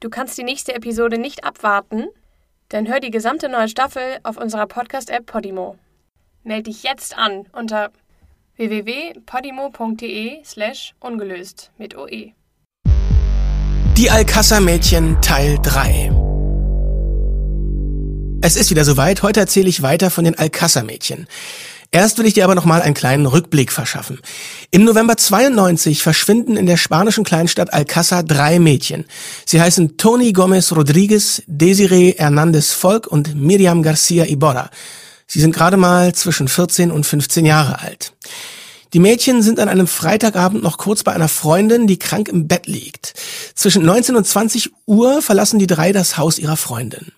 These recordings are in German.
Du kannst die nächste Episode nicht abwarten? Dann hör die gesamte neue Staffel auf unserer Podcast-App Podimo. Meld dich jetzt an unter www.podimo.de slash ungelöst mit OE. Die Alcázar-Mädchen Teil 3 Es ist wieder soweit, heute erzähle ich weiter von den Alcázar-Mädchen. Erst will ich dir aber noch mal einen kleinen Rückblick verschaffen. Im November 92 verschwinden in der spanischen Kleinstadt Alcázar drei Mädchen. Sie heißen Toni Gomez Rodriguez, Desiree Hernandez Volk und Miriam Garcia Iborra. Sie sind gerade mal zwischen 14 und 15 Jahre alt. Die Mädchen sind an einem Freitagabend noch kurz bei einer Freundin, die krank im Bett liegt. Zwischen 19 und 20 Uhr verlassen die drei das Haus ihrer Freundin.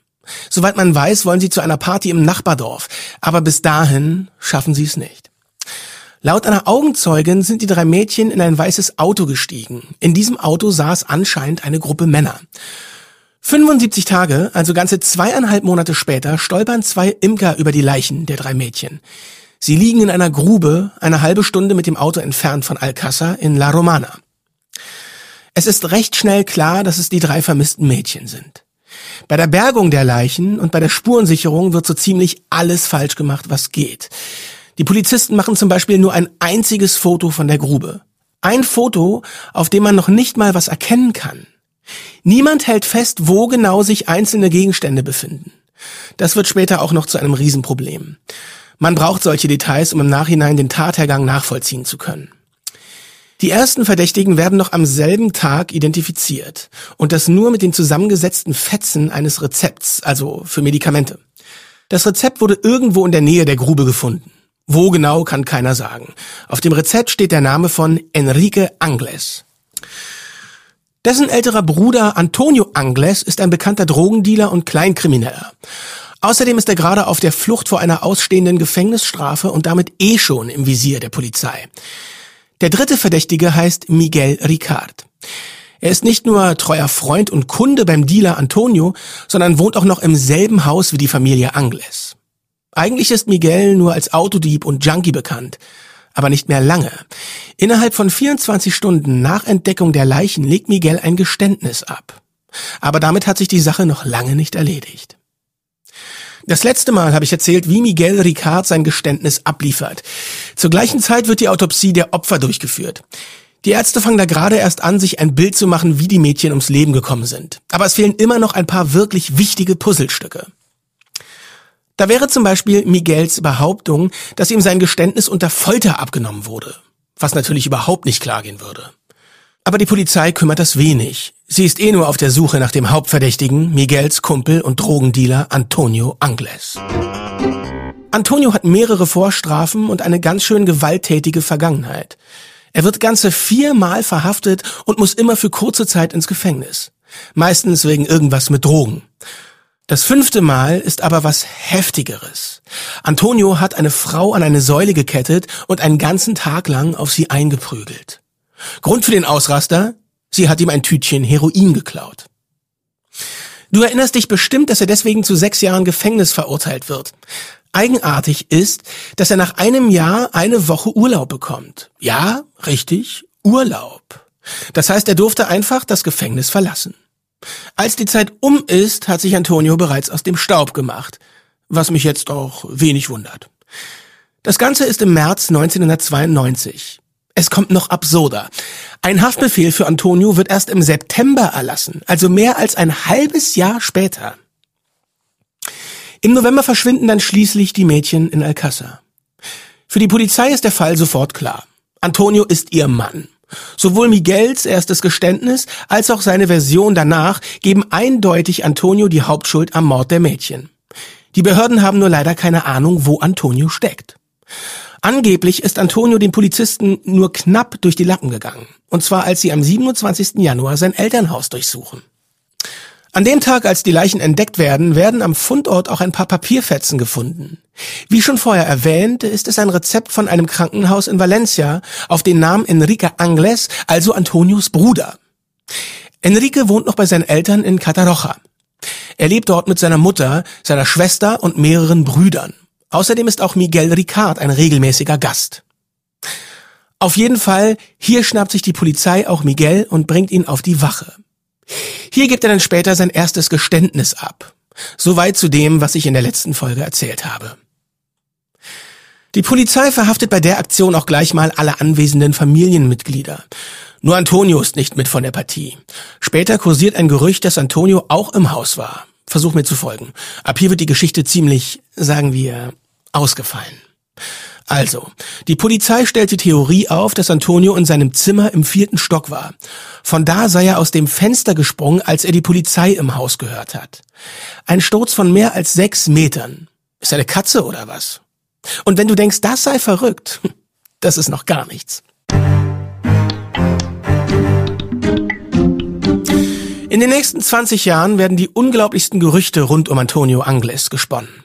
Soweit man weiß, wollen sie zu einer Party im Nachbardorf, aber bis dahin schaffen sie es nicht. Laut einer Augenzeugin sind die drei Mädchen in ein weißes Auto gestiegen. In diesem Auto saß anscheinend eine Gruppe Männer. 75 Tage, also ganze zweieinhalb Monate später, stolpern zwei Imker über die Leichen der drei Mädchen. Sie liegen in einer Grube, eine halbe Stunde mit dem Auto entfernt von Alcázar in La Romana. Es ist recht schnell klar, dass es die drei vermissten Mädchen sind. Bei der Bergung der Leichen und bei der Spurensicherung wird so ziemlich alles falsch gemacht, was geht. Die Polizisten machen zum Beispiel nur ein einziges Foto von der Grube. Ein Foto, auf dem man noch nicht mal was erkennen kann. Niemand hält fest, wo genau sich einzelne Gegenstände befinden. Das wird später auch noch zu einem Riesenproblem. Man braucht solche Details, um im Nachhinein den Tathergang nachvollziehen zu können. Die ersten Verdächtigen werden noch am selben Tag identifiziert und das nur mit den zusammengesetzten Fetzen eines Rezepts, also für Medikamente. Das Rezept wurde irgendwo in der Nähe der Grube gefunden. Wo genau kann keiner sagen. Auf dem Rezept steht der Name von Enrique Angles. Dessen älterer Bruder Antonio Angles ist ein bekannter Drogendealer und Kleinkrimineller. Außerdem ist er gerade auf der Flucht vor einer ausstehenden Gefängnisstrafe und damit eh schon im Visier der Polizei. Der dritte Verdächtige heißt Miguel Ricard. Er ist nicht nur treuer Freund und Kunde beim Dealer Antonio, sondern wohnt auch noch im selben Haus wie die Familie Angles. Eigentlich ist Miguel nur als Autodieb und Junkie bekannt, aber nicht mehr lange. Innerhalb von 24 Stunden nach Entdeckung der Leichen legt Miguel ein Geständnis ab. Aber damit hat sich die Sache noch lange nicht erledigt. Das letzte Mal habe ich erzählt, wie Miguel Ricard sein Geständnis abliefert. Zur gleichen Zeit wird die Autopsie der Opfer durchgeführt. Die Ärzte fangen da gerade erst an, sich ein Bild zu machen, wie die Mädchen ums Leben gekommen sind. Aber es fehlen immer noch ein paar wirklich wichtige Puzzlestücke. Da wäre zum Beispiel Miguels Behauptung, dass ihm sein Geständnis unter Folter abgenommen wurde. Was natürlich überhaupt nicht klar gehen würde. Aber die Polizei kümmert das wenig. Sie ist eh nur auf der Suche nach dem Hauptverdächtigen, Miguels Kumpel und Drogendealer Antonio Angles. Antonio hat mehrere Vorstrafen und eine ganz schön gewalttätige Vergangenheit. Er wird ganze viermal verhaftet und muss immer für kurze Zeit ins Gefängnis. Meistens wegen irgendwas mit Drogen. Das fünfte Mal ist aber was Heftigeres. Antonio hat eine Frau an eine Säule gekettet und einen ganzen Tag lang auf sie eingeprügelt. Grund für den Ausraster? Sie hat ihm ein Tütchen Heroin geklaut. Du erinnerst dich bestimmt, dass er deswegen zu sechs Jahren Gefängnis verurteilt wird. Eigenartig ist, dass er nach einem Jahr eine Woche Urlaub bekommt. Ja, richtig, Urlaub. Das heißt, er durfte einfach das Gefängnis verlassen. Als die Zeit um ist, hat sich Antonio bereits aus dem Staub gemacht, was mich jetzt auch wenig wundert. Das Ganze ist im März 1992. Es kommt noch absurder. Ein Haftbefehl für Antonio wird erst im September erlassen, also mehr als ein halbes Jahr später. Im November verschwinden dann schließlich die Mädchen in Alcázar. Für die Polizei ist der Fall sofort klar. Antonio ist ihr Mann. Sowohl Miguels erstes Geständnis als auch seine Version danach geben eindeutig Antonio die Hauptschuld am Mord der Mädchen. Die Behörden haben nur leider keine Ahnung, wo Antonio steckt. Angeblich ist Antonio den Polizisten nur knapp durch die Lappen gegangen. Und zwar als sie am 27. Januar sein Elternhaus durchsuchen. An dem Tag, als die Leichen entdeckt werden, werden am Fundort auch ein paar Papierfetzen gefunden. Wie schon vorher erwähnt, ist es ein Rezept von einem Krankenhaus in Valencia auf den Namen Enrique Angles, also Antonios Bruder. Enrique wohnt noch bei seinen Eltern in Cataroja. Er lebt dort mit seiner Mutter, seiner Schwester und mehreren Brüdern. Außerdem ist auch Miguel Ricard ein regelmäßiger Gast. Auf jeden Fall, hier schnappt sich die Polizei auch Miguel und bringt ihn auf die Wache. Hier gibt er dann später sein erstes Geständnis ab. Soweit zu dem, was ich in der letzten Folge erzählt habe. Die Polizei verhaftet bei der Aktion auch gleich mal alle anwesenden Familienmitglieder. Nur Antonio ist nicht mit von der Partie. Später kursiert ein Gerücht, dass Antonio auch im Haus war. Versuch mir zu folgen. Ab hier wird die Geschichte ziemlich, sagen wir, ausgefallen. Also, die Polizei stellt die Theorie auf, dass Antonio in seinem Zimmer im vierten Stock war. Von da sei er aus dem Fenster gesprungen, als er die Polizei im Haus gehört hat. Ein Sturz von mehr als sechs Metern. Ist er eine Katze oder was? Und wenn du denkst, das sei verrückt, das ist noch gar nichts. In den nächsten 20 Jahren werden die unglaublichsten Gerüchte rund um Antonio Angles gesponnen.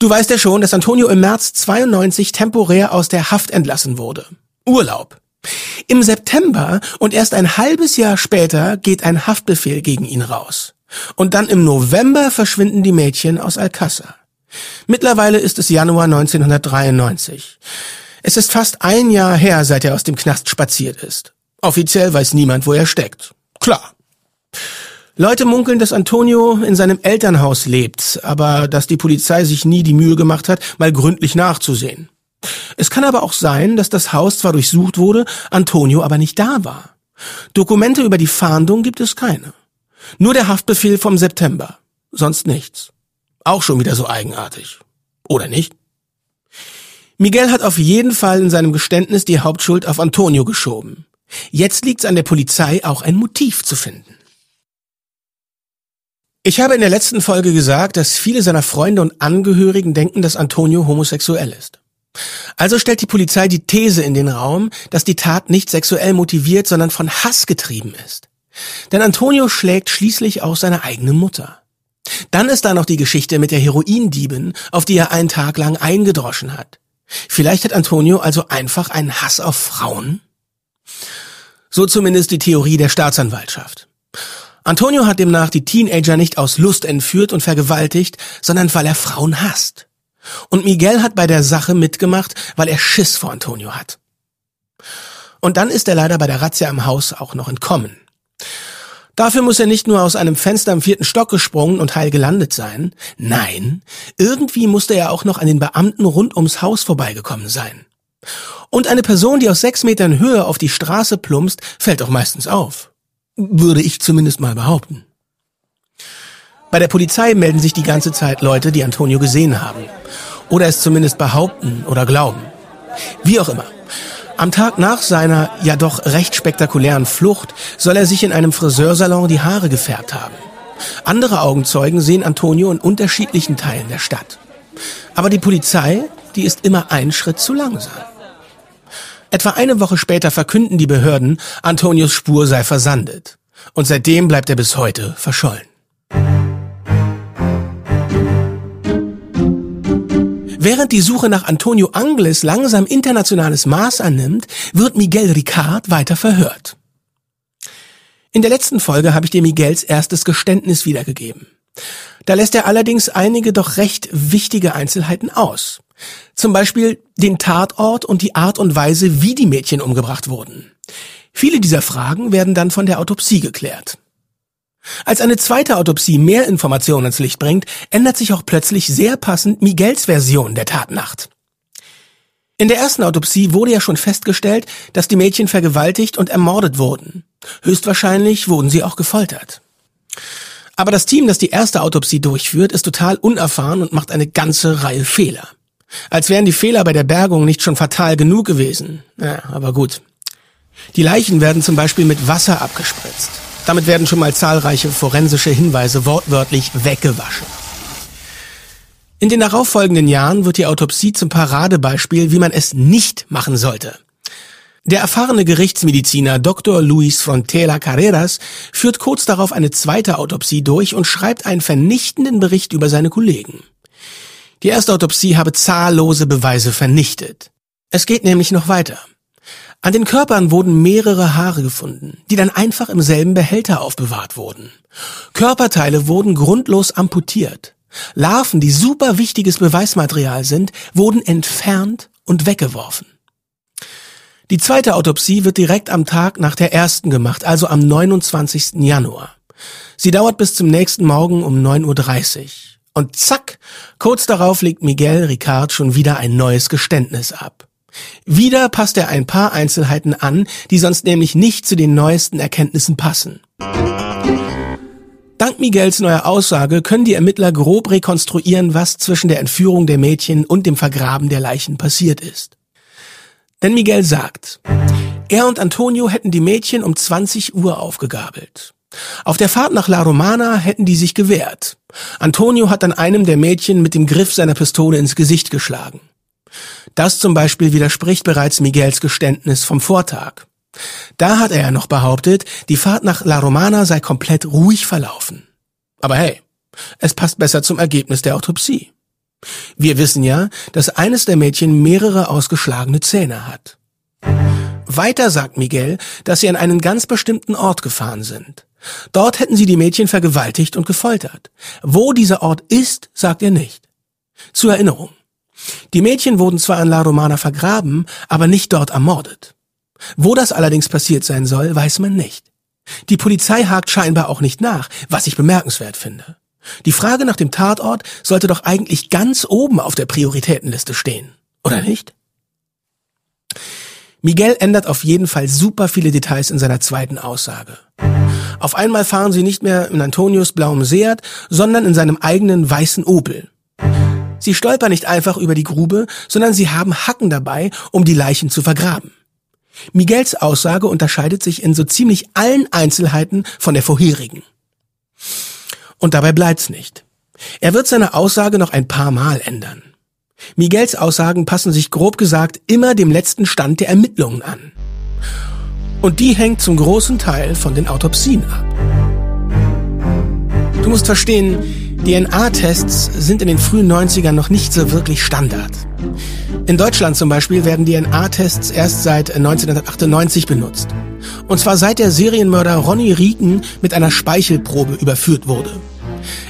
Du weißt ja schon, dass Antonio im März 92 temporär aus der Haft entlassen wurde. Urlaub. Im September und erst ein halbes Jahr später geht ein Haftbefehl gegen ihn raus. Und dann im November verschwinden die Mädchen aus Alcázar. Mittlerweile ist es Januar 1993. Es ist fast ein Jahr her, seit er aus dem Knast spaziert ist. Offiziell weiß niemand, wo er steckt. Klar. Leute munkeln, dass Antonio in seinem Elternhaus lebt, aber dass die Polizei sich nie die Mühe gemacht hat, mal gründlich nachzusehen. Es kann aber auch sein, dass das Haus zwar durchsucht wurde, Antonio aber nicht da war. Dokumente über die Fahndung gibt es keine. Nur der Haftbefehl vom September. Sonst nichts. Auch schon wieder so eigenartig. Oder nicht? Miguel hat auf jeden Fall in seinem Geständnis die Hauptschuld auf Antonio geschoben. Jetzt liegt es an der Polizei, auch ein Motiv zu finden. Ich habe in der letzten Folge gesagt, dass viele seiner Freunde und Angehörigen denken, dass Antonio homosexuell ist. Also stellt die Polizei die These in den Raum, dass die Tat nicht sexuell motiviert, sondern von Hass getrieben ist. Denn Antonio schlägt schließlich auch seine eigene Mutter. Dann ist da noch die Geschichte mit der Heroindiebin, auf die er einen Tag lang eingedroschen hat. Vielleicht hat Antonio also einfach einen Hass auf Frauen? So zumindest die Theorie der Staatsanwaltschaft. Antonio hat demnach die Teenager nicht aus Lust entführt und vergewaltigt, sondern weil er Frauen hasst. Und Miguel hat bei der Sache mitgemacht, weil er Schiss vor Antonio hat. Und dann ist er leider bei der Razzia im Haus auch noch entkommen. Dafür muss er nicht nur aus einem Fenster im vierten Stock gesprungen und heil gelandet sein. Nein, irgendwie musste er auch noch an den Beamten rund ums Haus vorbeigekommen sein. Und eine Person, die aus sechs Metern Höhe auf die Straße plumpst, fällt doch meistens auf. Würde ich zumindest mal behaupten. Bei der Polizei melden sich die ganze Zeit Leute, die Antonio gesehen haben. Oder es zumindest behaupten oder glauben. Wie auch immer. Am Tag nach seiner ja doch recht spektakulären Flucht soll er sich in einem Friseursalon die Haare gefärbt haben. Andere Augenzeugen sehen Antonio in unterschiedlichen Teilen der Stadt. Aber die Polizei, die ist immer einen Schritt zu langsam. Etwa eine Woche später verkünden die Behörden, Antonios Spur sei versandet. Und seitdem bleibt er bis heute verschollen. Während die Suche nach Antonio Angles langsam internationales Maß annimmt, wird Miguel Ricard weiter verhört. In der letzten Folge habe ich dir Miguels erstes Geständnis wiedergegeben. Da lässt er allerdings einige doch recht wichtige Einzelheiten aus. Zum Beispiel den Tatort und die Art und Weise, wie die Mädchen umgebracht wurden. Viele dieser Fragen werden dann von der Autopsie geklärt. Als eine zweite Autopsie mehr Informationen ins Licht bringt, ändert sich auch plötzlich sehr passend Miguels Version der Tatnacht. In der ersten Autopsie wurde ja schon festgestellt, dass die Mädchen vergewaltigt und ermordet wurden. Höchstwahrscheinlich wurden sie auch gefoltert. Aber das Team, das die erste Autopsie durchführt, ist total unerfahren und macht eine ganze Reihe Fehler. Als wären die Fehler bei der Bergung nicht schon fatal genug gewesen. Ja, aber gut. Die Leichen werden zum Beispiel mit Wasser abgespritzt. Damit werden schon mal zahlreiche forensische Hinweise wortwörtlich weggewaschen. In den darauffolgenden Jahren wird die Autopsie zum Paradebeispiel, wie man es nicht machen sollte. Der erfahrene Gerichtsmediziner Dr. Luis Frontela Carreras führt kurz darauf eine zweite Autopsie durch und schreibt einen vernichtenden Bericht über seine Kollegen. Die erste Autopsie habe zahllose Beweise vernichtet. Es geht nämlich noch weiter. An den Körpern wurden mehrere Haare gefunden, die dann einfach im selben Behälter aufbewahrt wurden. Körperteile wurden grundlos amputiert. Larven, die super wichtiges Beweismaterial sind, wurden entfernt und weggeworfen. Die zweite Autopsie wird direkt am Tag nach der ersten gemacht, also am 29. Januar. Sie dauert bis zum nächsten Morgen um 9.30 Uhr. Und zack, kurz darauf legt Miguel Ricard schon wieder ein neues Geständnis ab. Wieder passt er ein paar Einzelheiten an, die sonst nämlich nicht zu den neuesten Erkenntnissen passen. Dank Miguels neuer Aussage können die Ermittler grob rekonstruieren, was zwischen der Entführung der Mädchen und dem Vergraben der Leichen passiert ist. Denn Miguel sagt, er und Antonio hätten die Mädchen um 20 Uhr aufgegabelt. Auf der Fahrt nach La Romana hätten die sich gewehrt. Antonio hat dann einem der Mädchen mit dem Griff seiner Pistole ins Gesicht geschlagen. Das zum Beispiel widerspricht bereits Miguels Geständnis vom Vortag. Da hat er ja noch behauptet, die Fahrt nach La Romana sei komplett ruhig verlaufen. Aber hey, es passt besser zum Ergebnis der Autopsie. Wir wissen ja, dass eines der Mädchen mehrere ausgeschlagene Zähne hat. Weiter sagt Miguel, dass sie an einen ganz bestimmten Ort gefahren sind. Dort hätten sie die Mädchen vergewaltigt und gefoltert. Wo dieser Ort ist, sagt er nicht. Zur Erinnerung. Die Mädchen wurden zwar an La Romana vergraben, aber nicht dort ermordet. Wo das allerdings passiert sein soll, weiß man nicht. Die Polizei hakt scheinbar auch nicht nach, was ich bemerkenswert finde. Die Frage nach dem Tatort sollte doch eigentlich ganz oben auf der Prioritätenliste stehen, oder nicht? Miguel ändert auf jeden Fall super viele Details in seiner zweiten Aussage. Auf einmal fahren sie nicht mehr in Antonius blauem Seat, sondern in seinem eigenen weißen Opel. Sie stolpern nicht einfach über die Grube, sondern sie haben Hacken dabei, um die Leichen zu vergraben. Miguels Aussage unterscheidet sich in so ziemlich allen Einzelheiten von der vorherigen. Und dabei bleibt's nicht. Er wird seine Aussage noch ein paar Mal ändern. Miguels Aussagen passen sich grob gesagt immer dem letzten Stand der Ermittlungen an. Und die hängt zum großen Teil von den Autopsien ab. Du musst verstehen, DNA-Tests sind in den frühen 90ern noch nicht so wirklich Standard. In Deutschland zum Beispiel werden DNA-Tests erst seit 1998 benutzt. Und zwar seit der Serienmörder Ronny Rieken mit einer Speichelprobe überführt wurde.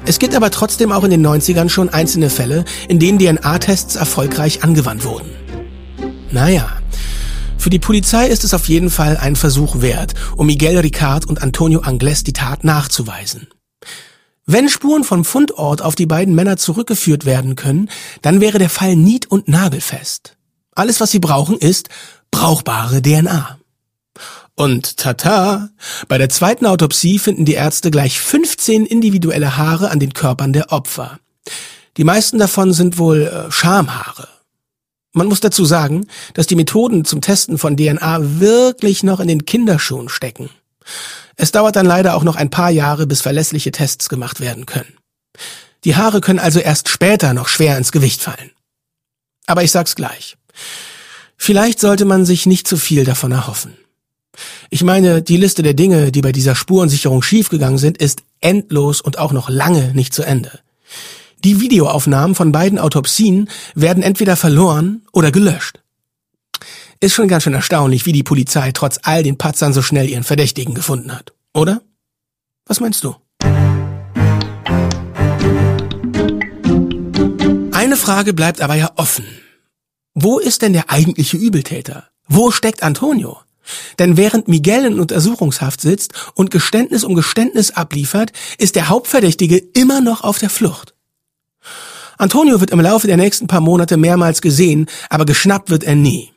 Es gibt aber trotzdem auch in den 90ern schon einzelne Fälle, in denen DNA-Tests erfolgreich angewandt wurden. Naja, für die Polizei ist es auf jeden Fall ein Versuch wert, um Miguel Ricard und Antonio Angles die Tat nachzuweisen. Wenn Spuren vom Fundort auf die beiden Männer zurückgeführt werden können, dann wäre der Fall nied- und nagelfest. Alles, was sie brauchen, ist brauchbare DNA. Und tata, bei der zweiten Autopsie finden die Ärzte gleich 15 individuelle Haare an den Körpern der Opfer. Die meisten davon sind wohl äh, Schamhaare. Man muss dazu sagen, dass die Methoden zum Testen von DNA wirklich noch in den Kinderschuhen stecken. Es dauert dann leider auch noch ein paar Jahre, bis verlässliche Tests gemacht werden können. Die Haare können also erst später noch schwer ins Gewicht fallen. Aber ich sag's gleich. Vielleicht sollte man sich nicht zu viel davon erhoffen. Ich meine, die Liste der Dinge, die bei dieser Spurensicherung schiefgegangen sind, ist endlos und auch noch lange nicht zu Ende. Die Videoaufnahmen von beiden Autopsien werden entweder verloren oder gelöscht. Ist schon ganz schön erstaunlich, wie die Polizei trotz all den Patzern so schnell ihren Verdächtigen gefunden hat, oder? Was meinst du? Eine Frage bleibt aber ja offen. Wo ist denn der eigentliche Übeltäter? Wo steckt Antonio? Denn während Miguel in Untersuchungshaft sitzt und Geständnis um Geständnis abliefert, ist der Hauptverdächtige immer noch auf der Flucht. Antonio wird im Laufe der nächsten paar Monate mehrmals gesehen, aber geschnappt wird er nie.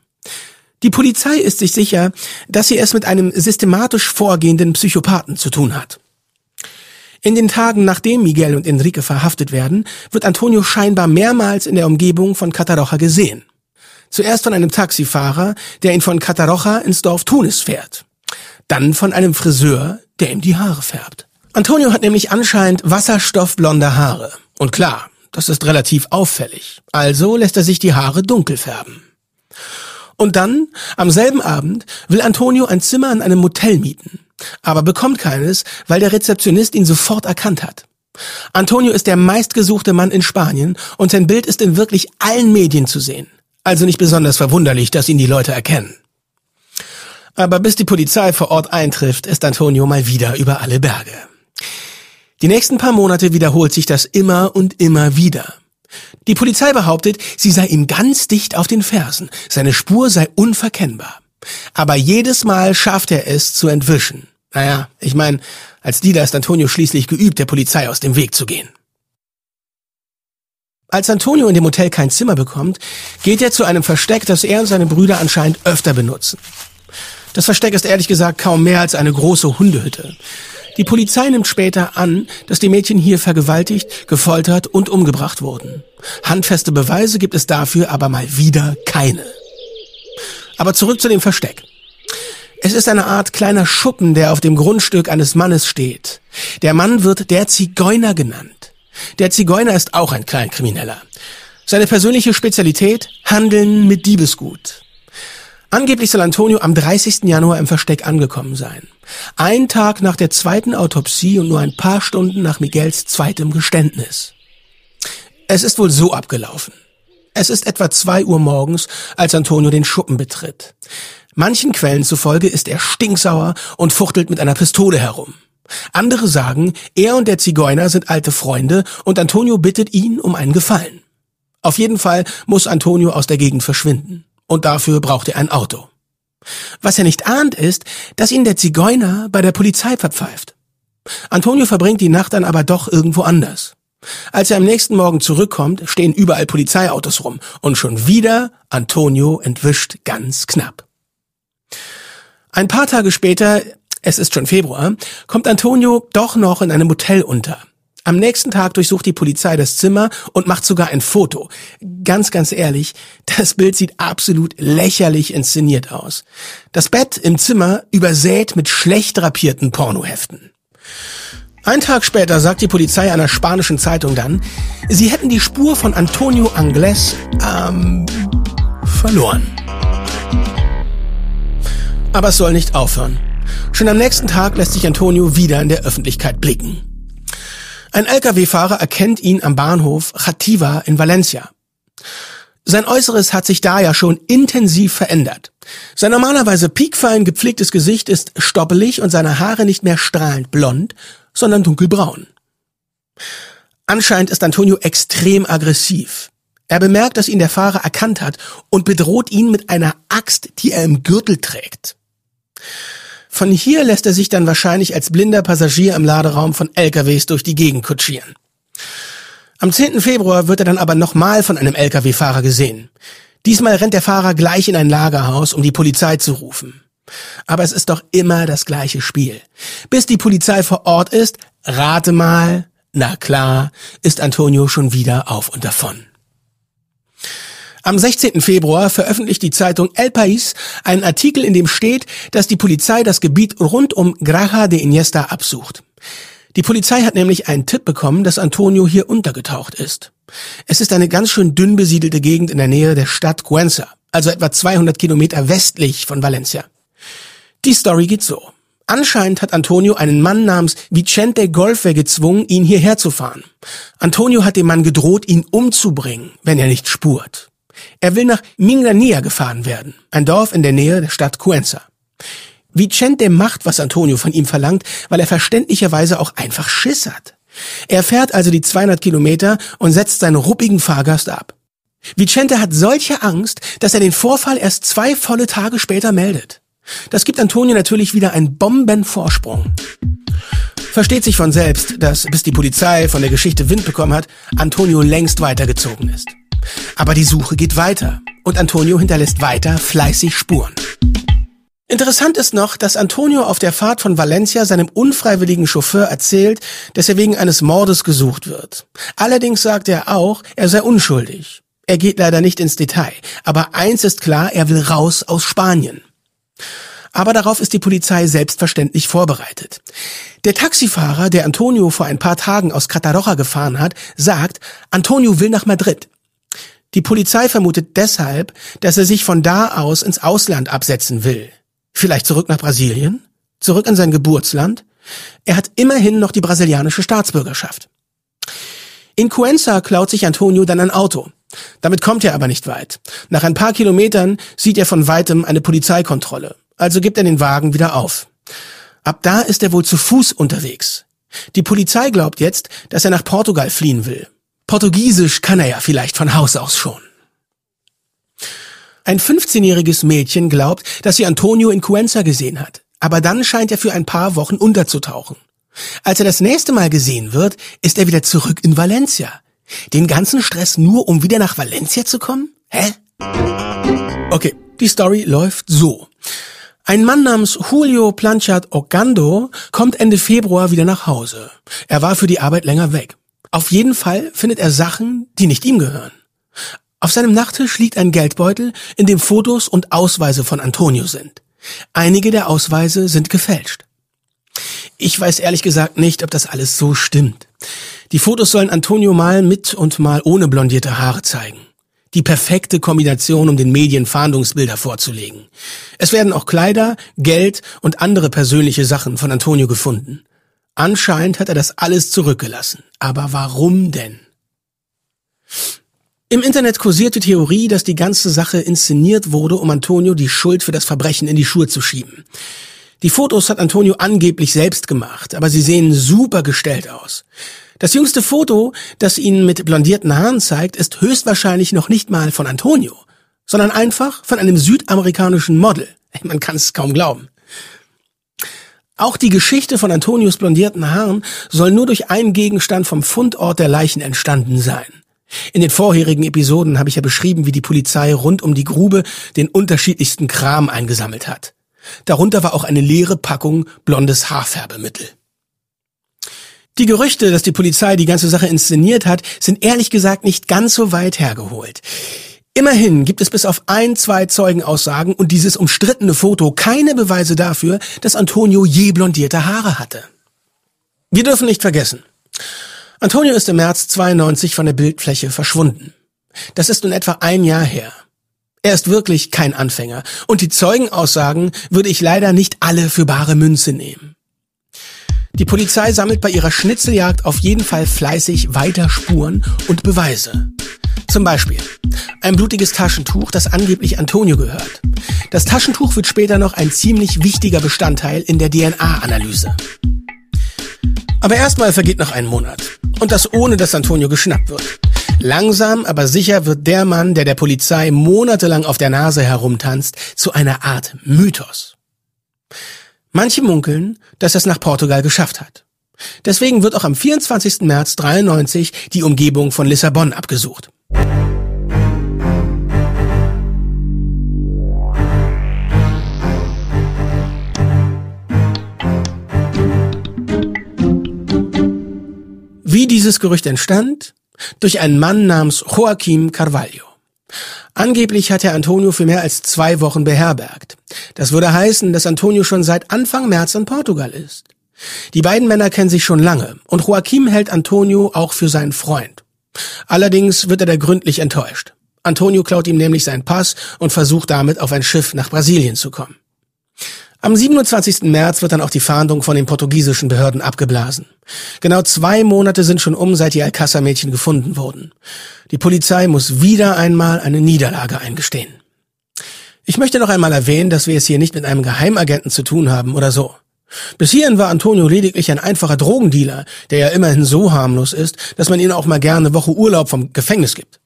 Die Polizei ist sich sicher, dass sie es mit einem systematisch vorgehenden Psychopathen zu tun hat. In den Tagen, nachdem Miguel und Enrique verhaftet werden, wird Antonio scheinbar mehrmals in der Umgebung von Catarocha gesehen. Zuerst von einem Taxifahrer, der ihn von Catarocha ins Dorf Tunis fährt. Dann von einem Friseur, der ihm die Haare färbt. Antonio hat nämlich anscheinend wasserstoffblonde Haare. Und klar, das ist relativ auffällig. Also lässt er sich die Haare dunkel färben. Und dann, am selben Abend, will Antonio ein Zimmer an einem Motel mieten. Aber bekommt keines, weil der Rezeptionist ihn sofort erkannt hat. Antonio ist der meistgesuchte Mann in Spanien und sein Bild ist in wirklich allen Medien zu sehen. Also nicht besonders verwunderlich, dass ihn die Leute erkennen. Aber bis die Polizei vor Ort eintrifft, ist Antonio mal wieder über alle Berge. Die nächsten paar Monate wiederholt sich das immer und immer wieder. Die Polizei behauptet, sie sei ihm ganz dicht auf den Fersen, seine Spur sei unverkennbar. Aber jedes Mal schafft er es zu entwischen. Naja, ich meine, als Dealer ist Antonio schließlich geübt, der Polizei aus dem Weg zu gehen. Als Antonio in dem Hotel kein Zimmer bekommt, geht er zu einem Versteck, das er und seine Brüder anscheinend öfter benutzen. Das Versteck ist ehrlich gesagt kaum mehr als eine große Hundehütte. Die Polizei nimmt später an, dass die Mädchen hier vergewaltigt, gefoltert und umgebracht wurden. Handfeste Beweise gibt es dafür aber mal wieder keine. Aber zurück zu dem Versteck. Es ist eine Art kleiner Schuppen, der auf dem Grundstück eines Mannes steht. Der Mann wird der Zigeuner genannt. Der Zigeuner ist auch ein Kleinkrimineller. Seine persönliche Spezialität? Handeln mit Diebesgut. Angeblich soll Antonio am 30. Januar im Versteck angekommen sein. Ein Tag nach der zweiten Autopsie und nur ein paar Stunden nach Miguels zweitem Geständnis. Es ist wohl so abgelaufen. Es ist etwa zwei Uhr morgens, als Antonio den Schuppen betritt. Manchen Quellen zufolge ist er stinksauer und fuchtelt mit einer Pistole herum. Andere sagen, er und der Zigeuner sind alte Freunde und Antonio bittet ihn um einen Gefallen. Auf jeden Fall muss Antonio aus der Gegend verschwinden. Und dafür braucht er ein Auto. Was er nicht ahnt ist, dass ihn der Zigeuner bei der Polizei verpfeift. Antonio verbringt die Nacht dann aber doch irgendwo anders. Als er am nächsten Morgen zurückkommt, stehen überall Polizeiautos rum und schon wieder Antonio entwischt ganz knapp. Ein paar Tage später es ist schon Februar, kommt Antonio doch noch in einem Hotel unter. Am nächsten Tag durchsucht die Polizei das Zimmer und macht sogar ein Foto. Ganz, ganz ehrlich, das Bild sieht absolut lächerlich inszeniert aus. Das Bett im Zimmer übersät mit schlecht drapierten Pornoheften. Ein Tag später sagt die Polizei einer spanischen Zeitung dann, sie hätten die Spur von Antonio Angles ähm, verloren. Aber es soll nicht aufhören. Schon am nächsten Tag lässt sich Antonio wieder in der Öffentlichkeit blicken. Ein Lkw-Fahrer erkennt ihn am Bahnhof Chativa in Valencia. Sein Äußeres hat sich da ja schon intensiv verändert. Sein normalerweise piekfein gepflegtes Gesicht ist stoppelig und seine Haare nicht mehr strahlend blond, sondern dunkelbraun. Anscheinend ist Antonio extrem aggressiv. Er bemerkt, dass ihn der Fahrer erkannt hat und bedroht ihn mit einer Axt, die er im Gürtel trägt. Von hier lässt er sich dann wahrscheinlich als blinder Passagier im Laderaum von LKWs durch die Gegend kutschieren. Am 10. Februar wird er dann aber nochmal von einem LKW-Fahrer gesehen. Diesmal rennt der Fahrer gleich in ein Lagerhaus, um die Polizei zu rufen. Aber es ist doch immer das gleiche Spiel. Bis die Polizei vor Ort ist, rate mal, na klar, ist Antonio schon wieder auf und davon. Am 16. Februar veröffentlicht die Zeitung El País einen Artikel, in dem steht, dass die Polizei das Gebiet rund um Graja de Iniesta absucht. Die Polizei hat nämlich einen Tipp bekommen, dass Antonio hier untergetaucht ist. Es ist eine ganz schön dünn besiedelte Gegend in der Nähe der Stadt Cuenca, also etwa 200 Kilometer westlich von Valencia. Die Story geht so. Anscheinend hat Antonio einen Mann namens Vicente Golfe gezwungen, ihn hierher zu fahren. Antonio hat dem Mann gedroht, ihn umzubringen, wenn er nicht spurt. Er will nach Mingrania gefahren werden, ein Dorf in der Nähe der Stadt Cuenca. Vicente macht, was Antonio von ihm verlangt, weil er verständlicherweise auch einfach Schiss hat. Er fährt also die 200 Kilometer und setzt seinen ruppigen Fahrgast ab. Vicente hat solche Angst, dass er den Vorfall erst zwei volle Tage später meldet. Das gibt Antonio natürlich wieder einen Bombenvorsprung. Versteht sich von selbst, dass bis die Polizei von der Geschichte Wind bekommen hat, Antonio längst weitergezogen ist. Aber die Suche geht weiter und Antonio hinterlässt weiter fleißig Spuren. Interessant ist noch, dass Antonio auf der Fahrt von Valencia seinem unfreiwilligen Chauffeur erzählt, dass er wegen eines Mordes gesucht wird. Allerdings sagt er auch, er sei unschuldig. Er geht leider nicht ins Detail, aber eins ist klar, er will raus aus Spanien. Aber darauf ist die Polizei selbstverständlich vorbereitet. Der Taxifahrer, der Antonio vor ein paar Tagen aus Cataroja gefahren hat, sagt, Antonio will nach Madrid. Die Polizei vermutet deshalb, dass er sich von da aus ins Ausland absetzen will. Vielleicht zurück nach Brasilien? Zurück in sein Geburtsland? Er hat immerhin noch die brasilianische Staatsbürgerschaft. In Cuenca klaut sich Antonio dann ein Auto. Damit kommt er aber nicht weit. Nach ein paar Kilometern sieht er von weitem eine Polizeikontrolle. Also gibt er den Wagen wieder auf. Ab da ist er wohl zu Fuß unterwegs. Die Polizei glaubt jetzt, dass er nach Portugal fliehen will. Portugiesisch kann er ja vielleicht von Haus aus schon. Ein 15-jähriges Mädchen glaubt, dass sie Antonio in Cuenza gesehen hat, aber dann scheint er für ein paar Wochen unterzutauchen. Als er das nächste Mal gesehen wird, ist er wieder zurück in Valencia. Den ganzen Stress nur, um wieder nach Valencia zu kommen? Hä? Okay, die Story läuft so. Ein Mann namens Julio Planchat Ogando kommt Ende Februar wieder nach Hause. Er war für die Arbeit länger weg. Auf jeden Fall findet er Sachen, die nicht ihm gehören. Auf seinem Nachttisch liegt ein Geldbeutel, in dem Fotos und Ausweise von Antonio sind. Einige der Ausweise sind gefälscht. Ich weiß ehrlich gesagt nicht, ob das alles so stimmt. Die Fotos sollen Antonio mal mit und mal ohne blondierte Haare zeigen. Die perfekte Kombination, um den Medien Fahndungsbilder vorzulegen. Es werden auch Kleider, Geld und andere persönliche Sachen von Antonio gefunden. Anscheinend hat er das alles zurückgelassen. Aber warum denn? Im Internet kursiert die Theorie, dass die ganze Sache inszeniert wurde, um Antonio die Schuld für das Verbrechen in die Schuhe zu schieben. Die Fotos hat Antonio angeblich selbst gemacht, aber sie sehen super gestellt aus. Das jüngste Foto, das ihn mit blondierten Haaren zeigt, ist höchstwahrscheinlich noch nicht mal von Antonio, sondern einfach von einem südamerikanischen Model. Man kann es kaum glauben. Auch die Geschichte von Antonios blondierten Haaren soll nur durch einen Gegenstand vom Fundort der Leichen entstanden sein. In den vorherigen Episoden habe ich ja beschrieben, wie die Polizei rund um die Grube den unterschiedlichsten Kram eingesammelt hat. Darunter war auch eine leere Packung blondes Haarfärbemittel. Die Gerüchte, dass die Polizei die ganze Sache inszeniert hat, sind ehrlich gesagt nicht ganz so weit hergeholt. Immerhin gibt es bis auf ein, zwei Zeugenaussagen und dieses umstrittene Foto keine Beweise dafür, dass Antonio je blondierte Haare hatte. Wir dürfen nicht vergessen. Antonio ist im März 92 von der Bildfläche verschwunden. Das ist nun etwa ein Jahr her. Er ist wirklich kein Anfänger und die Zeugenaussagen würde ich leider nicht alle für bare Münze nehmen. Die Polizei sammelt bei ihrer Schnitzeljagd auf jeden Fall fleißig weiter Spuren und Beweise. Zum Beispiel ein blutiges Taschentuch, das angeblich Antonio gehört. Das Taschentuch wird später noch ein ziemlich wichtiger Bestandteil in der DNA-Analyse. Aber erstmal vergeht noch ein Monat. Und das ohne, dass Antonio geschnappt wird. Langsam, aber sicher wird der Mann, der der Polizei monatelang auf der Nase herumtanzt, zu einer Art Mythos. Manche munkeln, dass er es nach Portugal geschafft hat. Deswegen wird auch am 24. März 93 die Umgebung von Lissabon abgesucht. Wie dieses Gerücht entstand? Durch einen Mann namens Joaquim Carvalho. Angeblich hat er Antonio für mehr als zwei Wochen beherbergt. Das würde heißen, dass Antonio schon seit Anfang März in Portugal ist. Die beiden Männer kennen sich schon lange und Joaquim hält Antonio auch für seinen Freund. Allerdings wird er da gründlich enttäuscht. Antonio klaut ihm nämlich seinen Pass und versucht damit auf ein Schiff nach Brasilien zu kommen. Am 27. März wird dann auch die Fahndung von den portugiesischen Behörden abgeblasen. Genau zwei Monate sind schon um, seit die Alcázar-Mädchen gefunden wurden. Die Polizei muss wieder einmal eine Niederlage eingestehen. Ich möchte noch einmal erwähnen, dass wir es hier nicht mit einem Geheimagenten zu tun haben oder so. Bis hierhin war Antonio lediglich ein einfacher Drogendealer, der ja immerhin so harmlos ist, dass man ihn auch mal gerne eine Woche Urlaub vom Gefängnis gibt.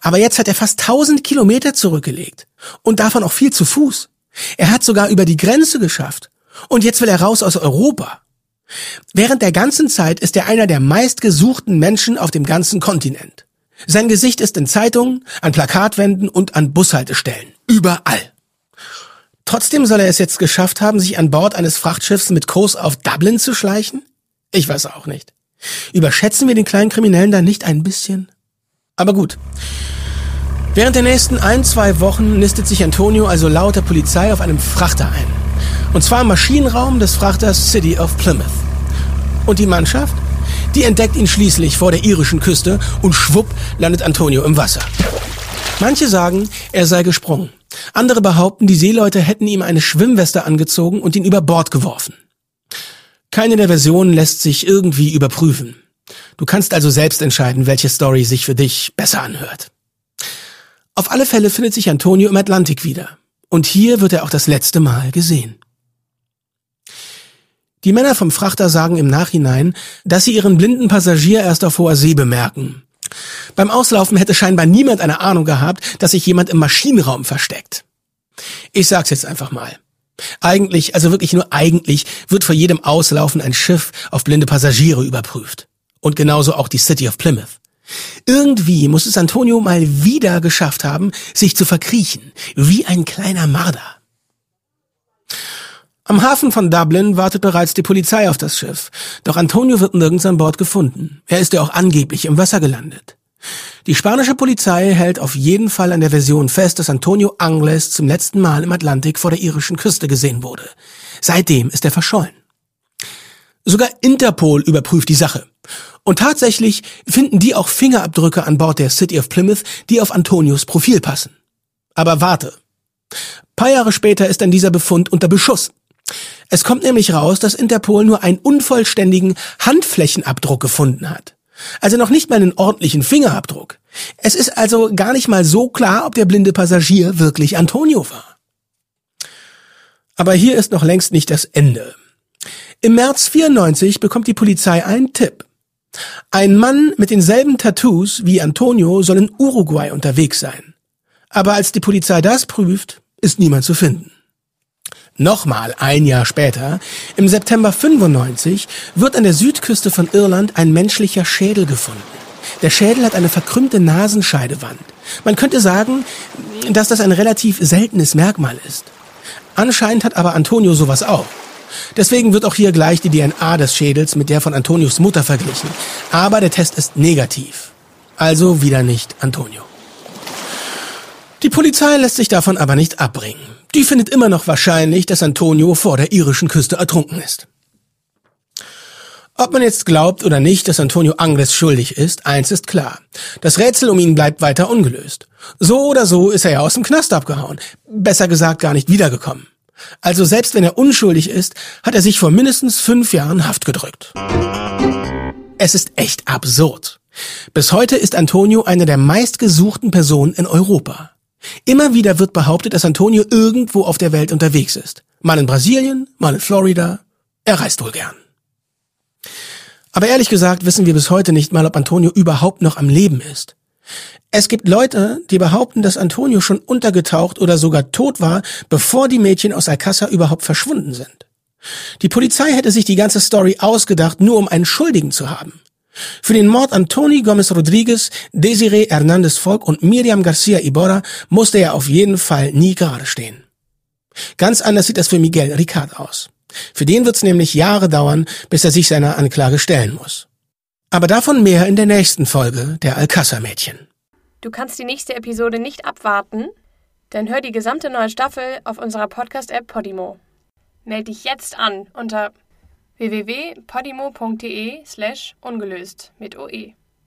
Aber jetzt hat er fast 1000 Kilometer zurückgelegt und davon auch viel zu Fuß. Er hat sogar über die Grenze geschafft. Und jetzt will er raus aus Europa. Während der ganzen Zeit ist er einer der meistgesuchten Menschen auf dem ganzen Kontinent. Sein Gesicht ist in Zeitungen, an Plakatwänden und an Bushaltestellen. Überall. Trotzdem soll er es jetzt geschafft haben, sich an Bord eines Frachtschiffs mit Kurs auf Dublin zu schleichen? Ich weiß auch nicht. Überschätzen wir den kleinen Kriminellen da nicht ein bisschen? Aber gut. Während der nächsten ein, zwei Wochen nistet sich Antonio also laut der Polizei auf einem Frachter ein. Und zwar im Maschinenraum des Frachters City of Plymouth. Und die Mannschaft? Die entdeckt ihn schließlich vor der irischen Küste und schwupp landet Antonio im Wasser. Manche sagen, er sei gesprungen. Andere behaupten, die Seeleute hätten ihm eine Schwimmweste angezogen und ihn über Bord geworfen. Keine der Versionen lässt sich irgendwie überprüfen. Du kannst also selbst entscheiden, welche Story sich für dich besser anhört. Auf alle Fälle findet sich Antonio im Atlantik wieder. Und hier wird er auch das letzte Mal gesehen. Die Männer vom Frachter sagen im Nachhinein, dass sie ihren blinden Passagier erst auf hoher See bemerken. Beim Auslaufen hätte scheinbar niemand eine Ahnung gehabt, dass sich jemand im Maschinenraum versteckt. Ich sag's jetzt einfach mal. Eigentlich, also wirklich nur eigentlich, wird vor jedem Auslaufen ein Schiff auf blinde Passagiere überprüft. Und genauso auch die City of Plymouth. Irgendwie muss es Antonio mal wieder geschafft haben, sich zu verkriechen, wie ein kleiner Marder. Am Hafen von Dublin wartet bereits die Polizei auf das Schiff, doch Antonio wird nirgends an Bord gefunden. Er ist ja auch angeblich im Wasser gelandet. Die spanische Polizei hält auf jeden Fall an der Version fest, dass Antonio Angles zum letzten Mal im Atlantik vor der irischen Küste gesehen wurde. Seitdem ist er verschollen. Sogar Interpol überprüft die Sache. Und tatsächlich finden die auch Fingerabdrücke an Bord der City of Plymouth, die auf Antonios Profil passen. Aber warte. Paar Jahre später ist dann dieser Befund unter Beschuss. Es kommt nämlich raus, dass Interpol nur einen unvollständigen Handflächenabdruck gefunden hat. Also noch nicht mal einen ordentlichen Fingerabdruck. Es ist also gar nicht mal so klar, ob der blinde Passagier wirklich Antonio war. Aber hier ist noch längst nicht das Ende. Im März 94 bekommt die Polizei einen Tipp. Ein Mann mit denselben Tattoos wie Antonio soll in Uruguay unterwegs sein. Aber als die Polizei das prüft, ist niemand zu finden. Nochmal ein Jahr später, im September 95, wird an der Südküste von Irland ein menschlicher Schädel gefunden. Der Schädel hat eine verkrümmte Nasenscheidewand. Man könnte sagen, dass das ein relativ seltenes Merkmal ist. Anscheinend hat aber Antonio sowas auch. Deswegen wird auch hier gleich die DNA des Schädels mit der von Antonios Mutter verglichen. Aber der Test ist negativ. Also wieder nicht Antonio. Die Polizei lässt sich davon aber nicht abbringen. Die findet immer noch wahrscheinlich, dass Antonio vor der irischen Küste ertrunken ist. Ob man jetzt glaubt oder nicht, dass Antonio Angles schuldig ist, eins ist klar. Das Rätsel um ihn bleibt weiter ungelöst. So oder so ist er ja aus dem Knast abgehauen. Besser gesagt gar nicht wiedergekommen. Also selbst wenn er unschuldig ist, hat er sich vor mindestens fünf Jahren Haft gedrückt. Es ist echt absurd. Bis heute ist Antonio eine der meistgesuchten Personen in Europa. Immer wieder wird behauptet, dass Antonio irgendwo auf der Welt unterwegs ist. Mal in Brasilien, mal in Florida. Er reist wohl gern. Aber ehrlich gesagt wissen wir bis heute nicht mal, ob Antonio überhaupt noch am Leben ist. Es gibt Leute, die behaupten, dass Antonio schon untergetaucht oder sogar tot war, bevor die Mädchen aus Alcázar überhaupt verschwunden sind. Die Polizei hätte sich die ganze Story ausgedacht, nur um einen Schuldigen zu haben. Für den Mord an Tony Gomez Rodriguez, Desiree Hernandez Volk und Miriam Garcia Iborra musste er auf jeden Fall nie gerade stehen. Ganz anders sieht das für Miguel Ricard aus. Für den wird es nämlich Jahre dauern, bis er sich seiner Anklage stellen muss. Aber davon mehr in der nächsten Folge der Alcázar-Mädchen. Du kannst die nächste Episode nicht abwarten? Dann hör die gesamte neue Staffel auf unserer Podcast-App Podimo. Meld dich jetzt an unter www.podimo.de slash ungelöst mit OE.